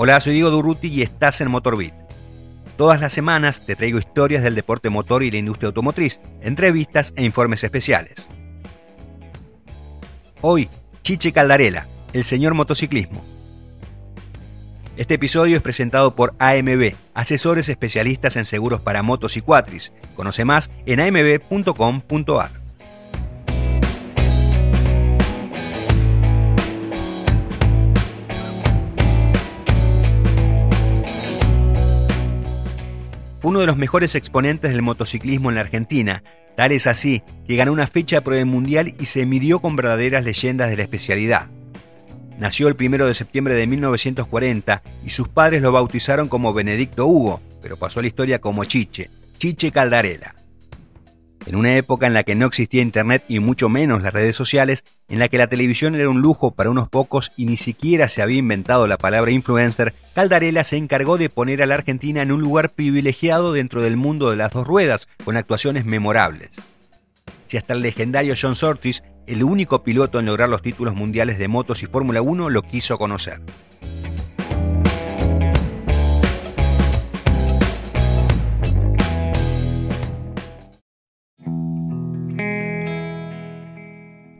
Hola, soy Diego Durruti y estás en Motorbit. Todas las semanas te traigo historias del deporte motor y la industria automotriz, entrevistas e informes especiales. Hoy, Chiche Caldarela, el señor motociclismo. Este episodio es presentado por AMB, asesores especialistas en seguros para motos y cuatris. Conoce más en amb.com.ar. uno de los mejores exponentes del motociclismo en la Argentina, tal es así que ganó una fecha por el Mundial y se midió con verdaderas leyendas de la especialidad. Nació el 1 de septiembre de 1940 y sus padres lo bautizaron como Benedicto Hugo, pero pasó a la historia como Chiche, Chiche Caldarela en una época en la que no existía Internet y mucho menos las redes sociales, en la que la televisión era un lujo para unos pocos y ni siquiera se había inventado la palabra influencer, Caldarela se encargó de poner a la Argentina en un lugar privilegiado dentro del mundo de las dos ruedas, con actuaciones memorables. Si hasta el legendario John Surtees, el único piloto en lograr los títulos mundiales de motos y Fórmula 1, lo quiso conocer.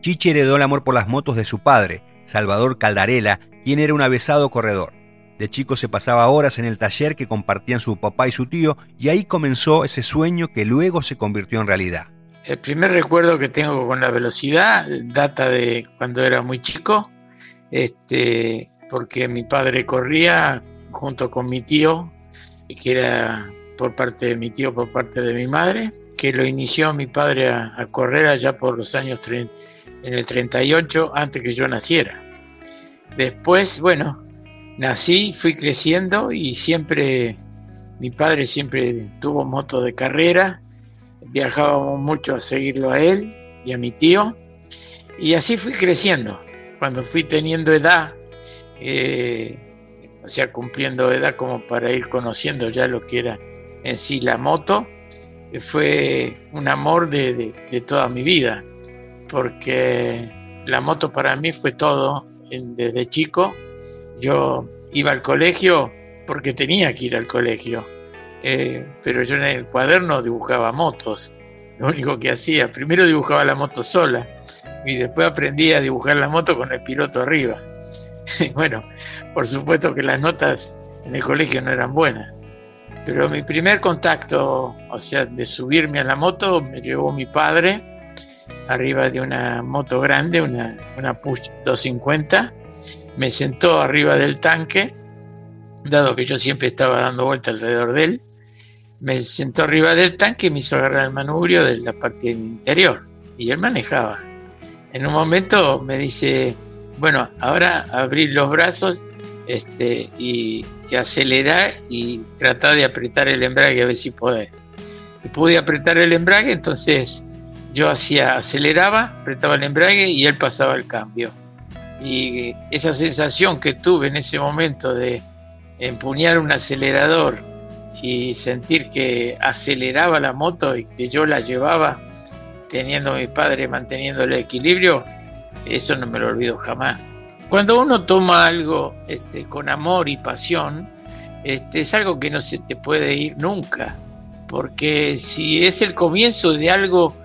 Chichi heredó el amor por las motos de su padre, Salvador Caldarela, quien era un avesado corredor. De chico se pasaba horas en el taller que compartían su papá y su tío y ahí comenzó ese sueño que luego se convirtió en realidad. El primer recuerdo que tengo con la velocidad data de cuando era muy chico, este, porque mi padre corría junto con mi tío, que era por parte de mi tío, por parte de mi madre, que lo inició mi padre a, correr allá por los años 30, en el 38, antes que yo naciera. Después, bueno, nací, fui creciendo y siempre, mi padre siempre tuvo moto de carrera, viajábamos mucho a seguirlo a él y a mi tío, y así fui creciendo. Cuando fui teniendo edad, eh, o sea, cumpliendo edad como para ir conociendo ya lo que era en sí la moto, fue un amor de, toda mi vida, porque la moto para mí fue todo desde chico. Yo iba al colegio porque tenía que ir al colegio, eh, pero yo en el cuaderno dibujaba motos. Lo único que hacía, primero dibujaba la moto sola y después aprendí a dibujar la moto con el piloto arriba. bueno, por supuesto que las notas en el colegio no eran buenas pero mi primer contacto, o sea, de subirme a la moto, me llevó mi padre arriba de una moto grande, una, una Push 250. Me sentó arriba del tanque, dado que yo siempre estaba dando vuelta alrededor de él. Me sentó arriba del tanque y me hizo agarrar el manubrio de la parte interior. Y él manejaba. En un momento me dice, bueno, ahora abrir los brazos este, y, acelerar y tratar de apretar el embrague a ver si podés. Y pude apretar el embrague, entonces yo hacía, aceleraba, apretaba el embrague y él pasaba el cambio. Y esa sensación que tuve en ese momento de empuñar un acelerador y sentir que aceleraba la moto y que yo la llevaba teniendo a mi padre manteniendo el equilibrio, eso no me lo olvido jamás. Cuando uno toma algo este, con amor y pasión, este, es algo que no se te puede ir nunca, porque si es el comienzo de algo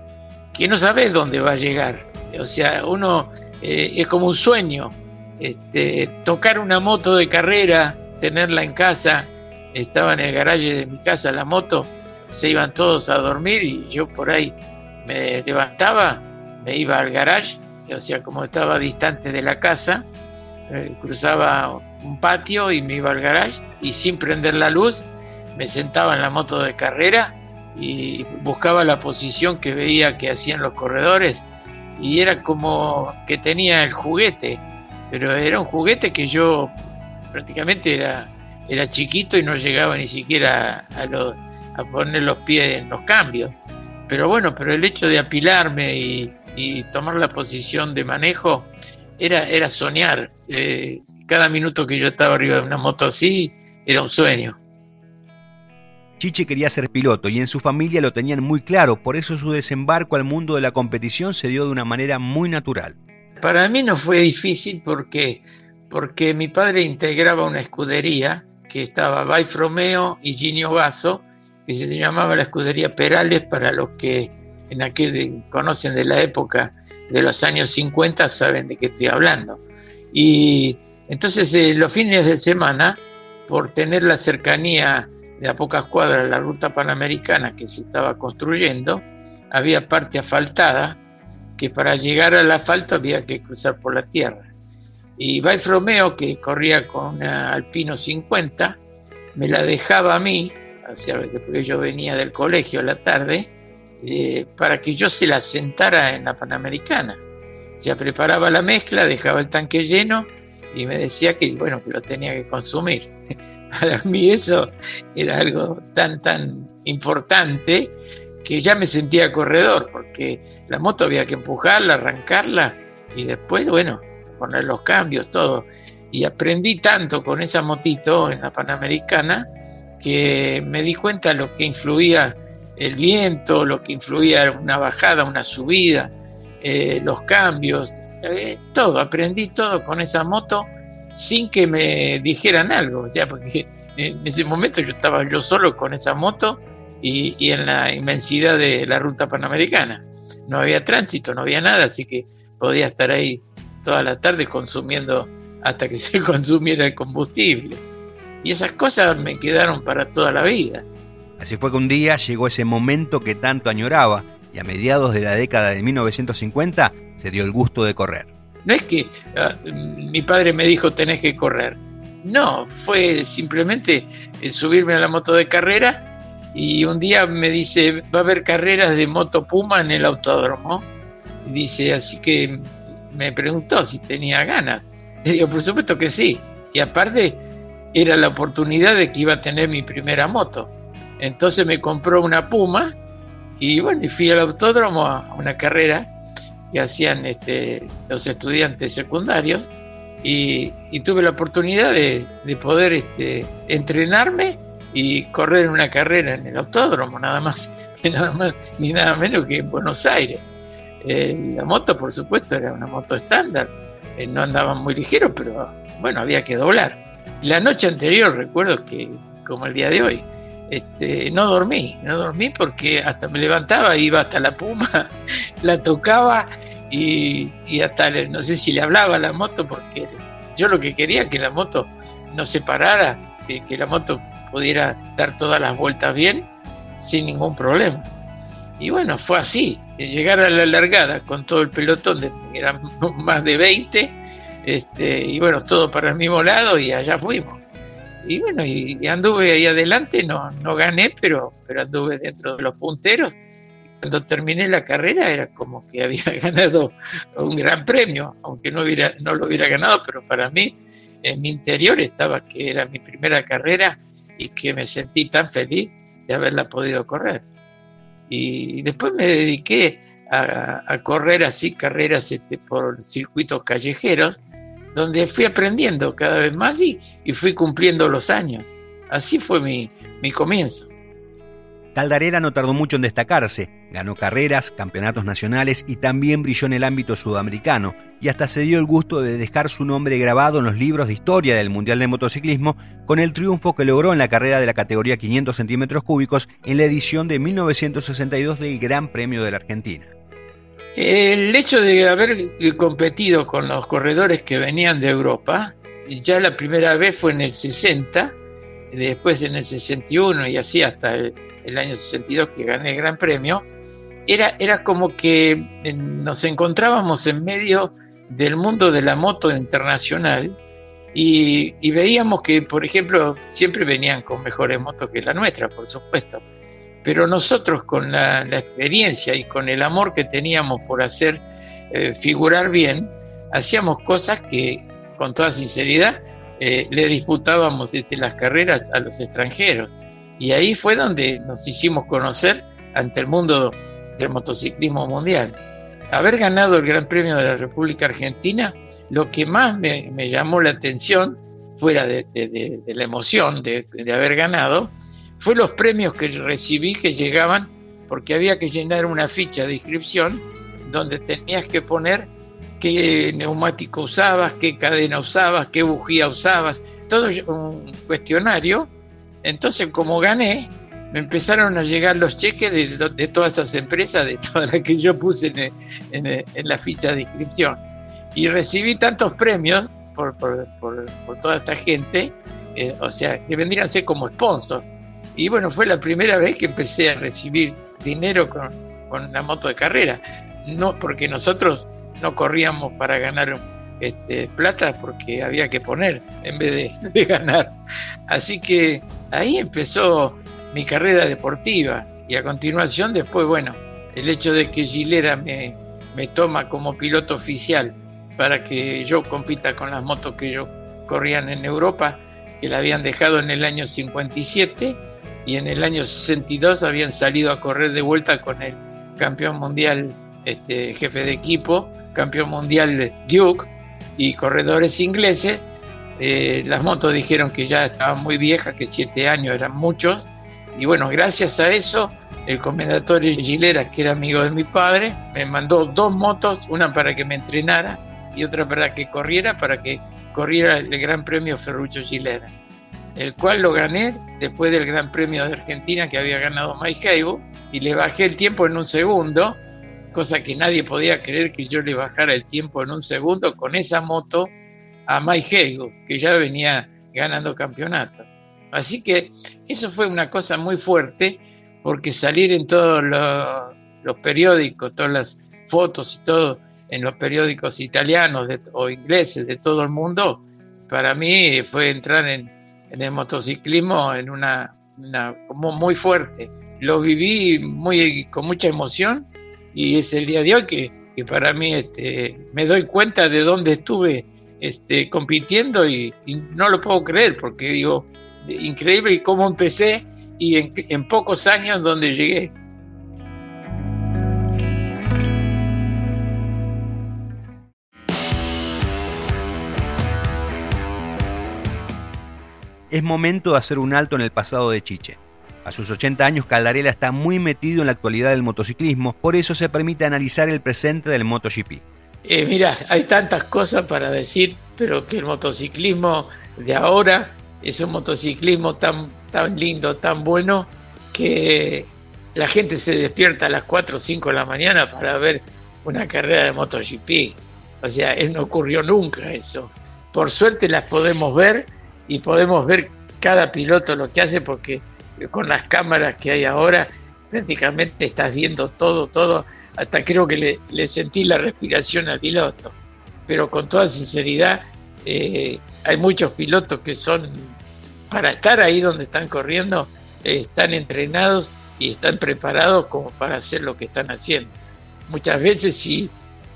que no sabes dónde va a llegar, o sea, uno eh, es como un sueño, este, tocar una moto de carrera, tenerla en casa, estaba en el garaje de mi casa la moto, se iban todos a dormir y yo por ahí me levantaba, me iba al garage o sea, como estaba distante de la casa, eh, cruzaba un patio y me iba al garage y sin prender la luz me sentaba en la moto de carrera y buscaba la posición que veía que hacían los corredores y era como que tenía el juguete, pero era un juguete que yo prácticamente era, era chiquito y no llegaba ni siquiera a, los, a poner los pies en los cambios. Pero bueno, pero el hecho de apilarme y, y tomar la posición de manejo era, era soñar. Eh, cada minuto que yo estaba arriba de una moto así era un sueño. Chiche quería ser piloto y en su familia lo tenían muy claro, por eso su desembarco al mundo de la competición se dio de una manera muy natural. Para mí no fue difícil porque, porque mi padre integraba una escudería que estaba Baifromeo y Ginio Basso, que se llamaba la escudería Perales para los que en aquel conocen de la época de los años 50 saben de qué estoy hablando. Y entonces eh, los fines de semana, por tener la cercanía de a pocas cuadras la ruta panamericana que se estaba construyendo, había parte asfaltada que para llegar al asfalto había que cruzar por la tierra. Y Baifromeo, que corría con una Alpino 50, me la dejaba a mí, porque yo venía del colegio a la tarde, eh, para que yo se la sentara en la Panamericana. Ya preparaba la mezcla, dejaba el tanque lleno y me decía que, bueno, que lo tenía que consumir. Para mí eso era algo tan, tan importante que ya me sentía corredor, porque la moto había que empujarla, arrancarla y después, bueno, poner los cambios, todo. Y aprendí tanto con esa motito en la Panamericana que me di cuenta lo que influía el viento, lo que influía una bajada, una subida, eh, los cambios, eh, todo, aprendí todo con esa moto sin que me dijeran algo, o sea, porque en ese momento yo estaba yo solo con esa moto y, y en la inmensidad de la ruta panamericana. No había tránsito, no había nada, así que podía estar ahí toda la tarde consumiendo hasta que se consumiera el combustible. Y esas cosas me quedaron para toda la vida. Así fue que un día llegó ese momento que tanto añoraba y a mediados de la década de 1950 se dio el gusto de correr. No es que ah, mi padre me dijo tenés que correr. No, fue simplemente subirme a la moto de carrera y un día me dice va a haber carreras de moto Puma en el autódromo. Y dice, así que me preguntó si tenía ganas. Le digo, por supuesto que sí. Y aparte era la oportunidad de que iba a tener mi primera moto. Entonces me compró una Puma y bueno, y fui al autódromo a una carrera que hacían este, los estudiantes secundarios y, tuve la oportunidad de, poder este, entrenarme y correr una carrera en el autódromo, nada más, nada más ni nada menos que en Buenos Aires. Eh, la moto, por supuesto, era una moto estándar, eh, no andaba muy ligero, pero bueno, había que doblar. La noche anterior, recuerdo que, como el día de hoy, este, no dormí, no dormí porque hasta me levantaba, iba hasta la puma, la tocaba y, hasta, no sé si le hablaba a la moto porque yo lo que quería que la moto no se parara, que, que la moto pudiera dar todas las vueltas bien sin ningún problema. Y bueno, fue así, llegar a la largada con todo el pelotón, de, eran más de 20, este, y bueno, todo para el mismo lado y allá fuimos y bueno, y, anduve ahí adelante, no, no gané, pero, pero anduve dentro de los punteros. Cuando terminé la carrera era como que había ganado un gran premio, aunque no, hubiera, no lo hubiera ganado, pero para mí en mi interior estaba que era mi primera carrera y que me sentí tan feliz de haberla podido correr. Y después me dediqué a, a correr así carreras este, por circuitos callejeros donde fui aprendiendo cada vez más y, fui cumpliendo los años. Así fue mi, mi comienzo. Caldarera no tardó mucho en destacarse, ganó carreras, campeonatos nacionales y también brilló en el ámbito sudamericano y hasta se dio el gusto de dejar su nombre grabado en los libros de historia del Mundial de Motociclismo con el triunfo que logró en la carrera de la categoría 500 centímetros cúbicos en la edición de 1962 del Gran Premio de la Argentina. El hecho de haber competido con los corredores que venían de Europa, ya la primera vez fue en el 60, después en el 61 y así hasta el, año 62 que gané el Gran Premio, era, era como que eh, nos encontrábamos en medio del mundo de la moto internacional y, y veíamos que, por ejemplo, siempre venían con mejores motos que la nuestra, por supuesto pero nosotros con la, experiencia y con el amor que teníamos por hacer eh, figurar bien, hacíamos cosas que, con toda sinceridad, eh, le disputábamos desde las carreras a los extranjeros. Y ahí fue donde nos hicimos conocer ante el mundo del motociclismo mundial. Haber ganado el Gran Premio de la República Argentina, lo que más me, llamó la atención, fuera de, la emoción de haber ganado, fue los premios que recibí que llegaban porque había que llenar una ficha de inscripción donde tenías que poner qué neumático usabas, qué cadena usabas, qué bujía usabas, todo un cuestionario. Entonces, como gané, me empezaron a llegar los cheques de, todas esas empresas, de todas las que yo puse en, la ficha de inscripción. Y recibí tantos premios por, toda esta gente, eh, o sea, que vendrían a ser como sponsor. Y bueno, fue la primera vez que empecé a recibir dinero con, con la moto de carrera. No, porque nosotros no corríamos para ganar este, plata porque había que poner en vez de, ganar. Así que ahí empezó mi carrera deportiva y a continuación después, bueno, el hecho de que Gilera me, me toma como piloto oficial para que yo compita con las motos que yo corrían en Europa, que la habían dejado en el año 57 y en el año 62 habían salido a correr de vuelta con el campeón mundial, este, jefe de equipo, campeón mundial de Duke y corredores ingleses. Eh, las motos dijeron que ya estaban muy viejas, que siete años eran muchos. Y bueno, gracias a eso, el comendador Gilera, que era amigo de mi padre, me mandó dos motos, una para que me entrenara y otra para que corriera, para que corriera el Gran Premio Ferruccio Gilera, el cual lo gané después del Gran Premio de Argentina que había ganado Mike Hable y le bajé el tiempo en un segundo cosa que nadie podía creer que yo le bajara el tiempo en un segundo con esa moto a Mike Helgo, que ya venía ganando campeonatos. Así que eso fue una cosa muy fuerte, porque salir en todos los, periódicos, todas las fotos y todo, en los periódicos italianos o ingleses de todo el mundo, para mí fue entrar en, el motociclismo en una, como muy fuerte. Lo viví muy, con mucha emoción y es el día de hoy que, para mí este, me doy cuenta de dónde estuve este, compitiendo y, no lo puedo creer porque digo, increíble cómo empecé y en, en pocos años donde llegué. Es momento de hacer un alto en el pasado de Chiche. A sus 80 años, Caldarela está muy metido en la actualidad del motociclismo, por eso se permite analizar el presente del MotoGP. Eh, mira, hay tantas cosas para decir, pero que el motociclismo de ahora es un motociclismo tan, tan lindo, tan bueno, que la gente se despierta a las 4 o 5 de la mañana para ver una carrera de MotoGP. O sea, no ocurrió nunca eso. Por suerte las podemos ver y podemos ver cada piloto lo que hace porque con las cámaras que hay ahora, prácticamente estás viendo todo, todo, hasta creo que le, sentí la respiración al piloto. Pero con toda sinceridad, eh, hay muchos pilotos que son, para estar ahí donde están corriendo, eh, están entrenados y están preparados como para hacer lo que están haciendo. Muchas veces sí,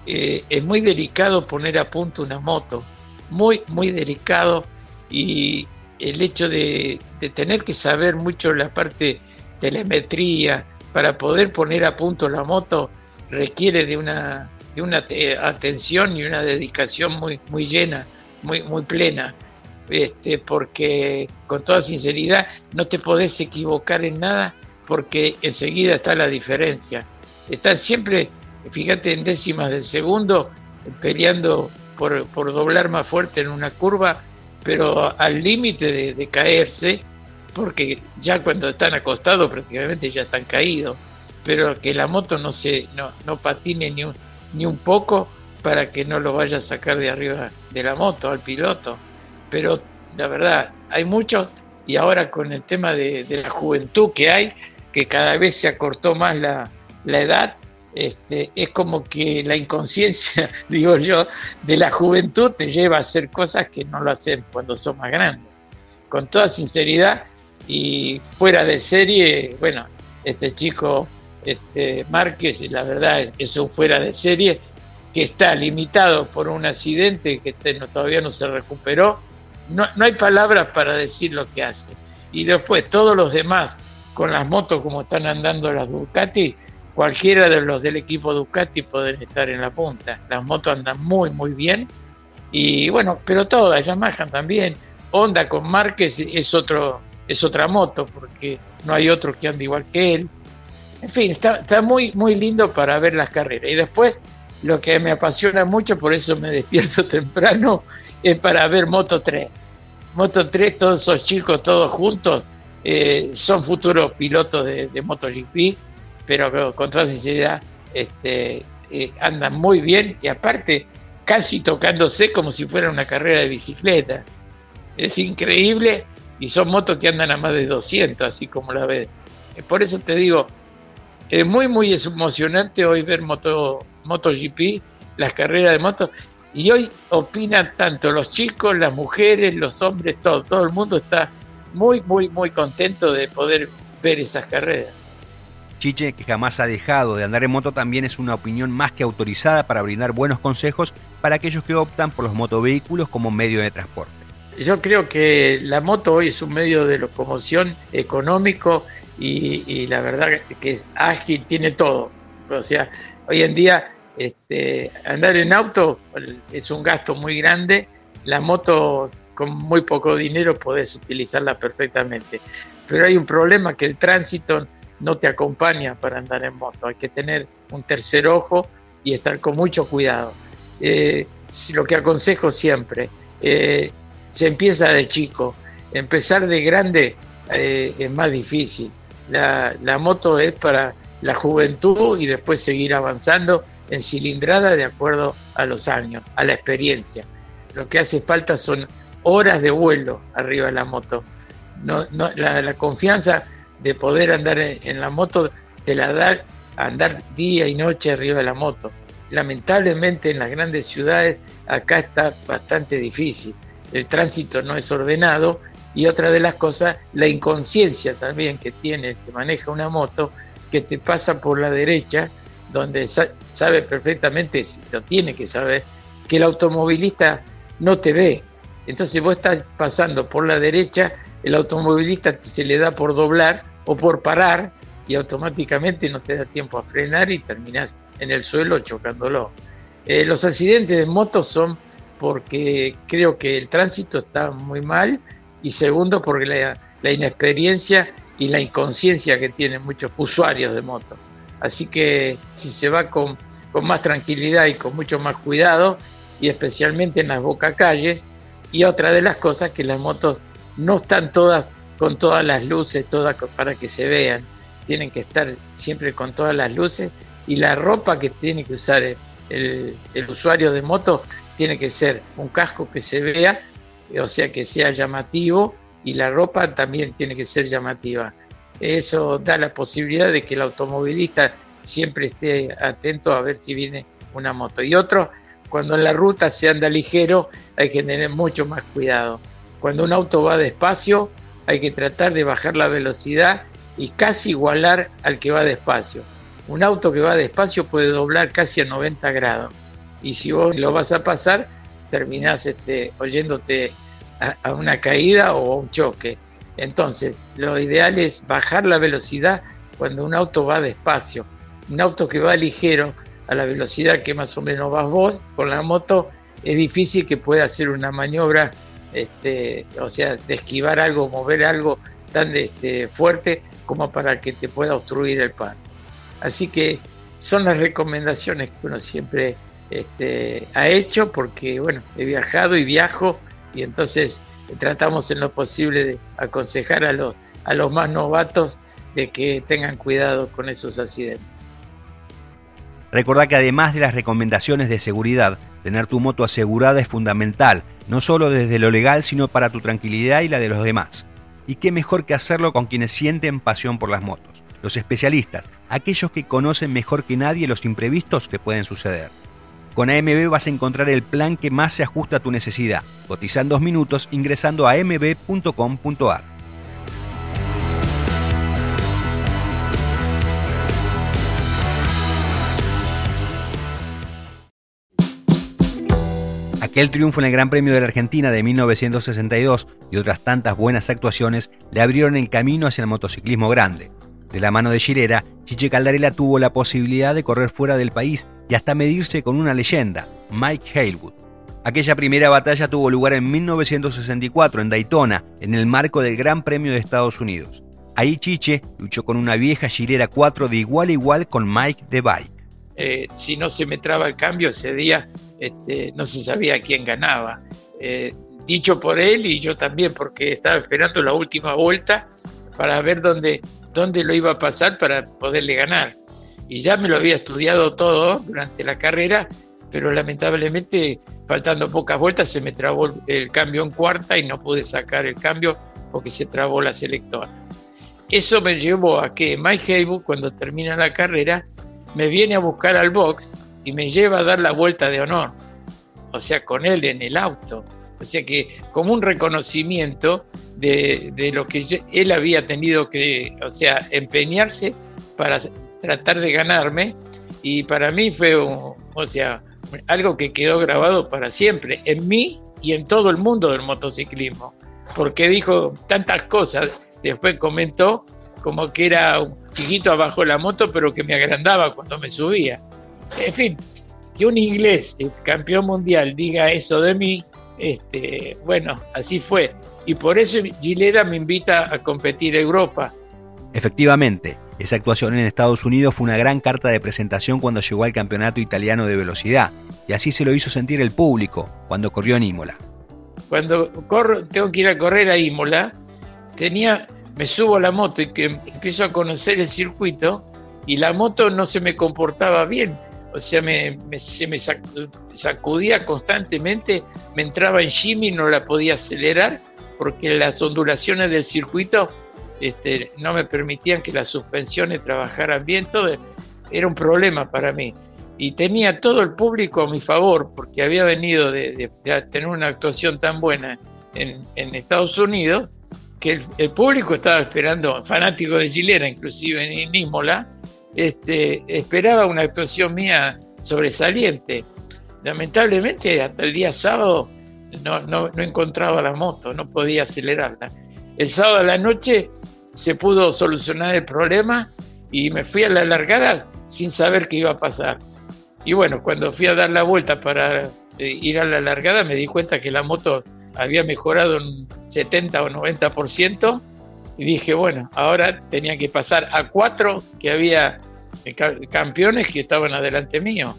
eh, es muy delicado poner a punto una moto, muy, muy delicado y, el hecho de, tener que saber mucho la parte telemetría para poder poner a punto la moto requiere de una, de una atención y una dedicación muy, muy llena, muy, muy plena. Este, porque con toda sinceridad no te podés equivocar en nada porque enseguida está la diferencia. Están siempre, fíjate, en décimas del segundo, peleando por, por doblar más fuerte en una curva pero al límite de, caerse, porque ya cuando están acostados prácticamente ya están caídos, pero que la moto no se no, no patine ni un, ni un poco para que no lo vaya a sacar de arriba de la moto al piloto. Pero la verdad, hay muchos, y ahora con el tema de, la juventud que hay, que cada vez se acortó más la, la edad, este, es como que la inconsciencia, digo yo, de la juventud te lleva a hacer cosas que no lo hacen cuando son más grandes. Con toda sinceridad y fuera de serie, bueno, este chico este, Márquez, la verdad es, un fuera de serie que está limitado por un accidente que todavía no se recuperó. No, no hay palabras para decir lo que hace. Y después todos los demás, con las motos como están andando las Ducati, cualquiera de los del equipo Ducati pueden estar en la punta. Las motos andan muy, muy bien. Y bueno, pero todas, Yamaha también. Honda con Márquez es, otro, es otra moto, porque no hay otro que ande igual que él. En fin, está, está muy, muy lindo para ver las carreras. Y después, lo que me apasiona mucho, por eso me despierto temprano, es para ver Moto 3. Moto 3, todos esos chicos, todos juntos, eh, son futuros pilotos de, de MotoGP, pero con toda sinceridad este, eh, andan muy bien y aparte casi tocándose como si fuera una carrera de bicicleta. Es increíble y son motos que andan a más de 200, así como la ves. Eh, por eso te digo, es muy, muy emocionante hoy ver Moto, MotoGP, las carreras de motos. Y hoy opinan tanto los chicos, las mujeres, los hombres, todo. Todo el mundo está muy, muy, muy contento de poder ver esas carreras. Chiche, que jamás ha dejado de andar en moto, también es una opinión más que autorizada para brindar buenos consejos para aquellos que optan por los motovehículos como medio de transporte. Yo creo que la moto hoy es un medio de locomoción económico y, la verdad que es ágil, tiene todo. O sea, hoy en día este, andar en auto es un gasto muy grande. La moto con muy poco dinero podés utilizarla perfectamente. Pero hay un problema que el tránsito no te acompaña para andar en moto. Hay que tener un tercer ojo y estar con mucho cuidado. Eh, lo que aconsejo siempre, eh, se empieza de chico. Empezar de grande eh, es más difícil. La, la, moto es para la juventud y después seguir avanzando en cilindrada de acuerdo a los años, a la experiencia. Lo que hace falta son horas de vuelo arriba de la moto. No, no, la, la confianza de poder andar en la moto te la da andar día y noche arriba de la moto. Lamentablemente en las grandes ciudades acá está bastante difícil. El tránsito no es ordenado y otra de las cosas, la inconsciencia también que tiene el que maneja una moto, que te pasa por la derecha, donde sabe perfectamente, lo tiene que saber, que el automovilista no te ve. Entonces vos estás pasando por la derecha el automovilista se le da por doblar o por parar y automáticamente no te da tiempo a frenar y terminas en el suelo chocándolo. Eh, los accidentes de motos son porque creo que el tránsito está muy mal y segundo porque la, la inexperiencia y la inconsciencia que tienen muchos usuarios de moto. Así que si se va con, con más tranquilidad y con mucho más cuidado, y especialmente en las bocacalles, y otra de las cosas que las motos no están todas con todas las luces, todas para que se vean. Tienen que estar siempre con todas las luces y la ropa que tiene que usar el, usuario de moto tiene que ser un casco que se vea, o sea que sea llamativo y la ropa también tiene que ser llamativa. Eso da la posibilidad de que el automovilista siempre esté atento a ver si viene una moto. Y otro, cuando en la ruta se anda ligero, hay que tener mucho más cuidado cuando un auto va despacio, hay que tratar de bajar la velocidad y casi igualar al que va despacio. Un auto que va despacio puede doblar casi a 90 grados. Y si vos lo vas a pasar, terminás este, oyéndote a, una caída o a un choque. Entonces, lo ideal es bajar la velocidad cuando un auto va despacio. Un auto que va ligero, a la velocidad que más o menos vas vos con la moto, es difícil que pueda hacer una maniobra este, o sea, de esquivar algo, mover algo tan este, fuerte como para que te pueda obstruir el paso. Así que son las recomendaciones que uno siempre este, ha hecho porque, bueno, he viajado y viajo y entonces tratamos en lo posible de aconsejar a los, a los más novatos de que tengan cuidado con esos accidentes. Recordá que además de las recomendaciones de seguridad, tener tu moto asegurada es fundamental, no solo desde lo legal, sino para tu tranquilidad y la de los demás. Y qué mejor que hacerlo con quienes sienten pasión por las motos, los especialistas, aquellos que conocen mejor que nadie los imprevistos que pueden suceder. Con AMB vas a encontrar el plan que más se ajusta a tu necesidad. Cotiza en dos minutos ingresando a amb.com.ar. Aquel triunfo en el Gran Premio de la Argentina de 1962 y otras tantas buenas actuaciones le abrieron el camino hacia el motociclismo grande. De la mano de Chilera, Chiche Caldarela tuvo la posibilidad de correr fuera del país y hasta medirse con una leyenda, Mike Halewood. Aquella primera batalla tuvo lugar en 1964 en Daytona, en el marco del Gran Premio de Estados Unidos. Ahí Chiche luchó con una vieja Chilera 4 de igual a igual con Mike de Bike. eh, si no se me traba el cambio ese día, este, no se sabía quién ganaba. Eh, dicho por él y yo también, porque estaba esperando la última vuelta para ver dónde, dónde lo iba a pasar para poderle ganar. Y ya me lo había estudiado todo durante la carrera, pero lamentablemente, faltando pocas vueltas, se me trabó el cambio en cuarta y no pude sacar el cambio porque se trabó la selectora. Eso me llevó a que Mike Haywood, cuando termina la carrera, me viene a buscar al box y me lleva a dar la vuelta de honor. O sea, con él en el auto. O sea que como un reconocimiento de, lo que él había tenido que, o sea, empeñarse para tratar de ganarme. Y para mí fue, o sea, algo que quedó grabado para siempre, en mí y en todo el mundo del motociclismo. Porque dijo tantas cosas, después comentó como que era un chiquito abajo de la moto, pero que me agrandaba cuando me subía. En fin, que un inglés, campeón mundial, diga eso de mí, este, bueno, así fue. Y por eso Gilera me invita a competir en Europa. Efectivamente, esa actuación en Estados Unidos fue una gran carta de presentación cuando llegó al campeonato italiano de velocidad, y así se lo hizo sentir el público cuando corrió en Imola. Cuando corro, tengo que ir a correr a Imola, tenía, me subo a la moto y que empiezo a conocer el circuito y la moto no se me comportaba bien o sea, me, se me sacudía constantemente, me entraba en shimmy, no la podía acelerar porque las ondulaciones del circuito este, no me permitían que las suspensiones trabajaran bien, todo era un problema para mí. Y tenía todo el público a mi favor, porque había venido de, tener una actuación tan buena en, Estados Unidos, que el, público estaba esperando, fanático de Gilera, inclusive en Imola, este, esperaba una actuación mía sobresaliente. Lamentablemente, hasta el día sábado no, no, encontraba la moto, no podía acelerarla. El sábado a la noche se pudo solucionar el problema y me fui a la largada sin saber qué iba a pasar. Y bueno, cuando fui a dar la vuelta para eh, ir a la largada me di cuenta que la moto había mejorado un 70 o 90% y dije, bueno, ahora tenía que pasar a cuatro que había campeones que estaban adelante mío.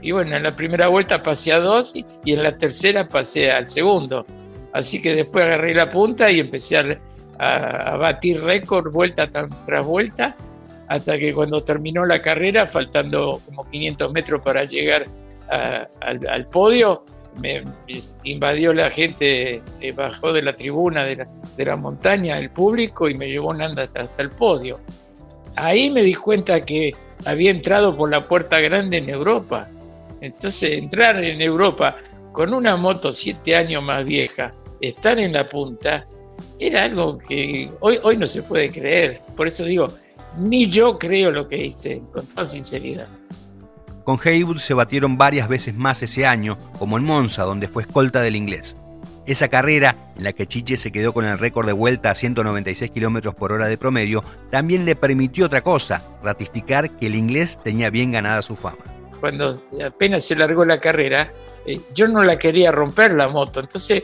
Y bueno, en la primera vuelta pasé a dos y en la tercera pasé al segundo. Así que después agarré la punta y empecé a, batir récord vuelta tras vuelta, hasta que cuando terminó la carrera, faltando como 500 metros para llegar al, podio, me, invadió la gente, eh, bajó de la tribuna de la, montaña el público y me llevó andando hasta, hasta el podio. Ahí me di cuenta que había entrado por la puerta grande en Europa. Entonces, entrar en Europa con una moto siete años más vieja, estar en la punta, era algo que hoy, hoy no se puede creer. Por eso digo, ni yo creo lo que hice, con toda sinceridad. Con Haywood se batieron varias veces más ese año, como en Monza, donde fue escolta del inglés. Esa carrera, en la que Chiche se quedó con el récord de vuelta a 196 km por hora de promedio, también le permitió otra cosa, ratificar que el inglés tenía bien ganada su fama. Cuando apenas se largó la carrera, eh, yo no la quería romper la moto, entonces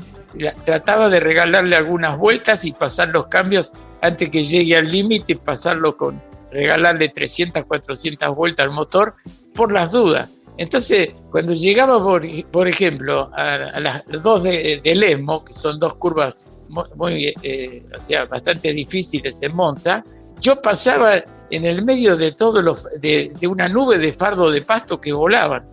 trataba de regalarle algunas vueltas y pasar los cambios antes que llegue al límite, pasarlo con regalarle 300, 400 vueltas al motor por las dudas entonces, cuando llegaba, por, ejemplo, a, las dos de, de, Lesmo, que son dos curvas muy, eh, o sea, bastante difíciles en Monza, yo pasaba en el medio de todo los, de, una nube de fardo de pasto que volaban.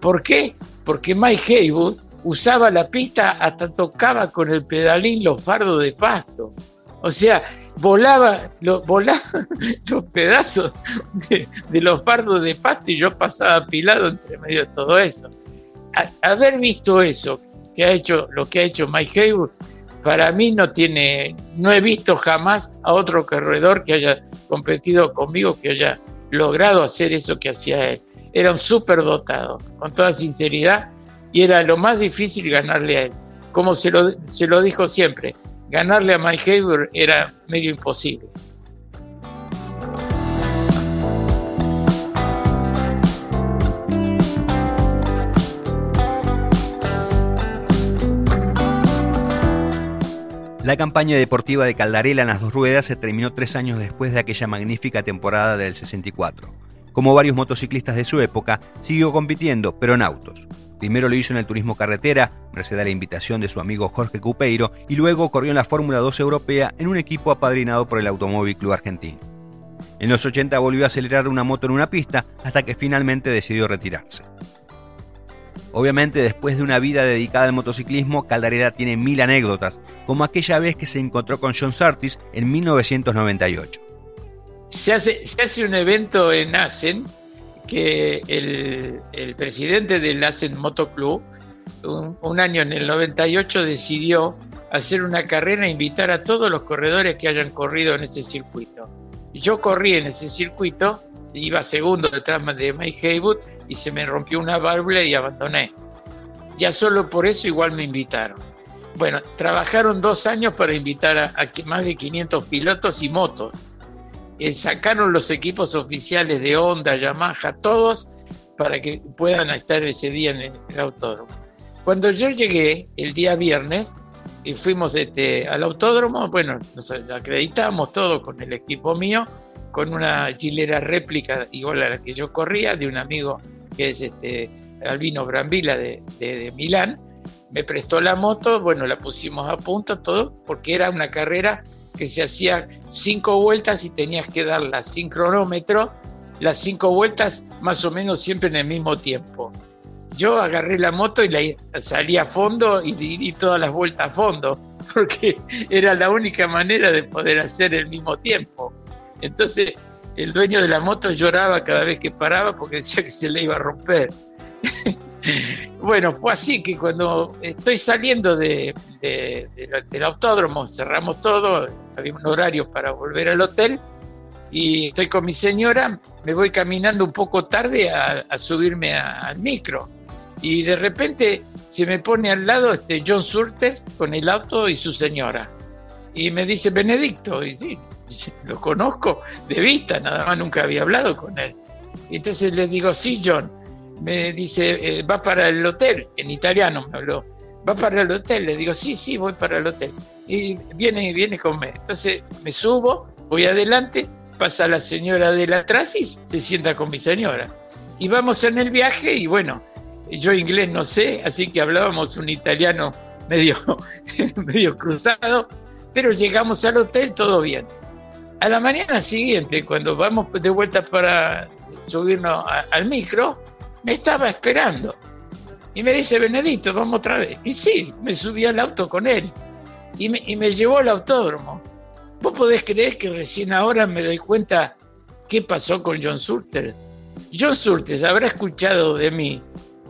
¿Por qué? Porque Mike Haywood usaba la pista hasta tocaba con el pedalín los fardos de pasto. O sea, volaba, lo, volaba los pedazos de, los fardos de pasto y yo pasaba apilado entre medio de todo eso. haber visto eso, que ha hecho, lo que ha hecho Mike Haywood, para mí no tiene, no he visto jamás a otro corredor que haya competido conmigo, que haya logrado hacer eso que hacía él. Era un súper dotado, con toda sinceridad, y era lo más difícil ganarle a él. Como se lo, se lo dijo siempre, ganarle a Mike Haber era medio imposible. La campaña deportiva de Caldarela en las dos ruedas se terminó tres años después de aquella magnífica temporada del 64. Como varios motociclistas de su época, siguió compitiendo, pero en autos. Primero lo hizo en el turismo carretera, merced a la invitación de su amigo Jorge Cupeiro, y luego corrió en la Fórmula 2 europea en un equipo apadrinado por el Automóvil Club Argentino. En los 80 volvió a acelerar una moto en una pista hasta que finalmente decidió retirarse. Obviamente, después de una vida dedicada al motociclismo, Caldareda tiene mil anécdotas, como aquella vez que se encontró con John Surtees en 1998. Se hace, se hace un evento en Assen que el, presidente del Assen Motoclub, un, un año en el 98, decidió hacer una carrera e invitar a todos los corredores que hayan corrido en ese circuito. Yo corrí en ese circuito iba segundo detrás de Mike Haywood y se me rompió una válvula y abandoné. Ya solo por eso igual me invitaron. Bueno, trabajaron dos años para invitar a, más de 500 pilotos y motos. Eh, sacaron los equipos oficiales de Honda, Yamaha, todos para que puedan estar ese día en el, autódromo. Cuando yo llegué el día viernes y fuimos este, al autódromo, bueno, nos acreditamos todo con el equipo mío con una chilera réplica igual a la que yo corría, de un amigo que es este Albino Brambila de, de, Milán. Me prestó la moto, bueno, la pusimos a punto, todo, porque era una carrera que se hacía cinco vueltas y tenías que darlas sin cronómetro, las cinco vueltas más o menos siempre en el mismo tiempo. Yo agarré la moto y la salí a fondo y di todas las vueltas a fondo, porque era la única manera de poder hacer el mismo tiempo. Entonces el dueño de la moto lloraba cada vez que paraba porque decía que se le iba a romper. Bueno, fue así que cuando estoy saliendo de, del autódromo, cerramos todo, había un horario para volver al hotel y estoy con mi señora, me voy caminando un poco tarde a, subirme al micro y de repente se me pone al lado este John Surtes con el auto y su señora y me dice Benedicto y sí, lo conozco de vista, nada más nunca había hablado con él. Entonces le digo, sí, John. Me dice, eh, va para el hotel, en italiano me habló. Va para el hotel, le digo, sí, sí, voy para el hotel. Y viene, viene conmigo. Entonces me subo, voy adelante, pasa la señora de atrás y se sienta con mi señora. Y vamos en el viaje y bueno, yo inglés no sé, así que hablábamos un italiano medio, medio cruzado, pero llegamos al hotel todo bien. A la mañana siguiente, cuando vamos de vuelta para subirnos al micro, me estaba esperando. Y me dice, Benedito, vamos otra vez. Y sí, me subí al auto con él. Y me, llevó al autódromo. ¿Vos podés creer que recién ahora me doy cuenta qué pasó con John Surtees? John Surtees habrá escuchado de mí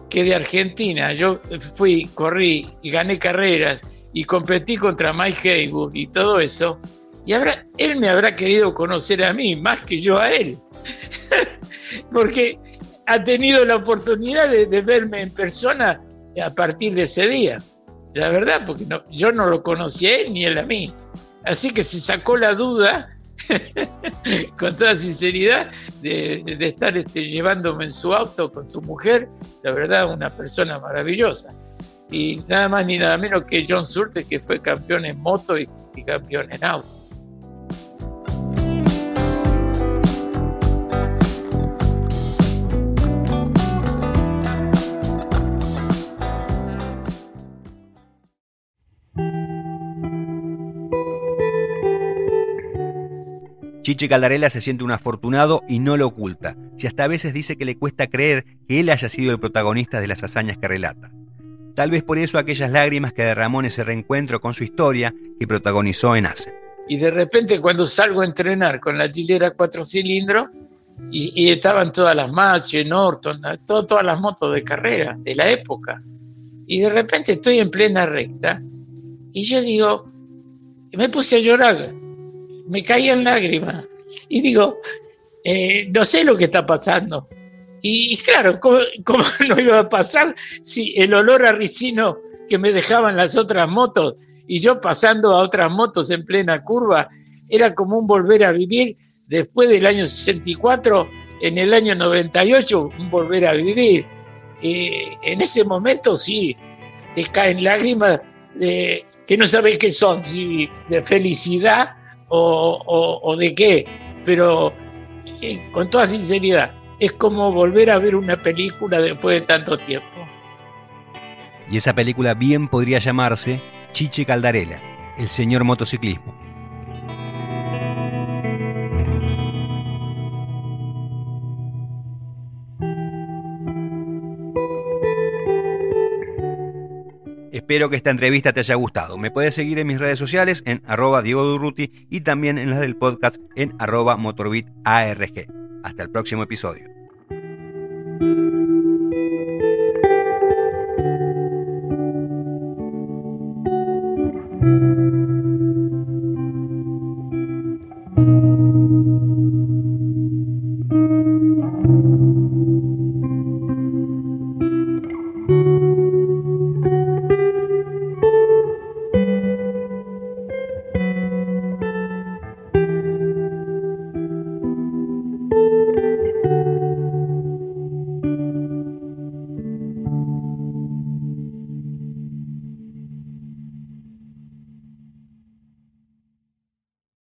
que de Argentina yo fui, corrí y gané carreras y competí contra Mike Haywood y todo eso y habrá, él me habrá querido conocer a mí más que yo a él. Porque ha tenido la oportunidad de, verme en persona a partir de ese día. La verdad, porque yo no lo conocí a él ni él a mí. Así que se sacó la duda, con toda sinceridad, de, estar este, llevándome en su auto con su mujer. La verdad, una persona maravillosa. Y nada más ni nada menos que John Surte, que fue campeón en moto y campeón en auto. Chiche Caldarela se siente un afortunado y no lo oculta, si hasta a veces dice que le cuesta creer que él haya sido el protagonista de las hazañas que relata. Tal vez por eso aquellas lágrimas que derramó en ese reencuentro con su historia que protagonizó en ACE. Y de repente cuando salgo a entrenar con la chilera cuatro cilindros, y, estaban todas las Massey, Norton, todas las motos de carrera de la época. Y de repente estoy en plena recta y yo digo, me puse a llorar me caían lágrimas. Y digo, eh, no sé lo que está pasando. Y, claro, ¿cómo, no iba a pasar si el olor a ricino que me dejaban las otras motos y yo pasando a otras motos en plena curva era como un volver a vivir después del año 64, en el año 98, un volver a vivir. en ese momento sí, te caen lágrimas que no sabes qué son, si de felicidad o, de qué, pero eh, con toda sinceridad, es como volver a ver una película después de tanto tiempo. Y esa película bien podría llamarse Chiche Caldarela, el señor motociclismo. Espero que esta entrevista te haya gustado. Me puedes seguir en mis redes sociales en arroba Diego Durruti y también en las del podcast en arroba MotorbitARG. Hasta el próximo episodio.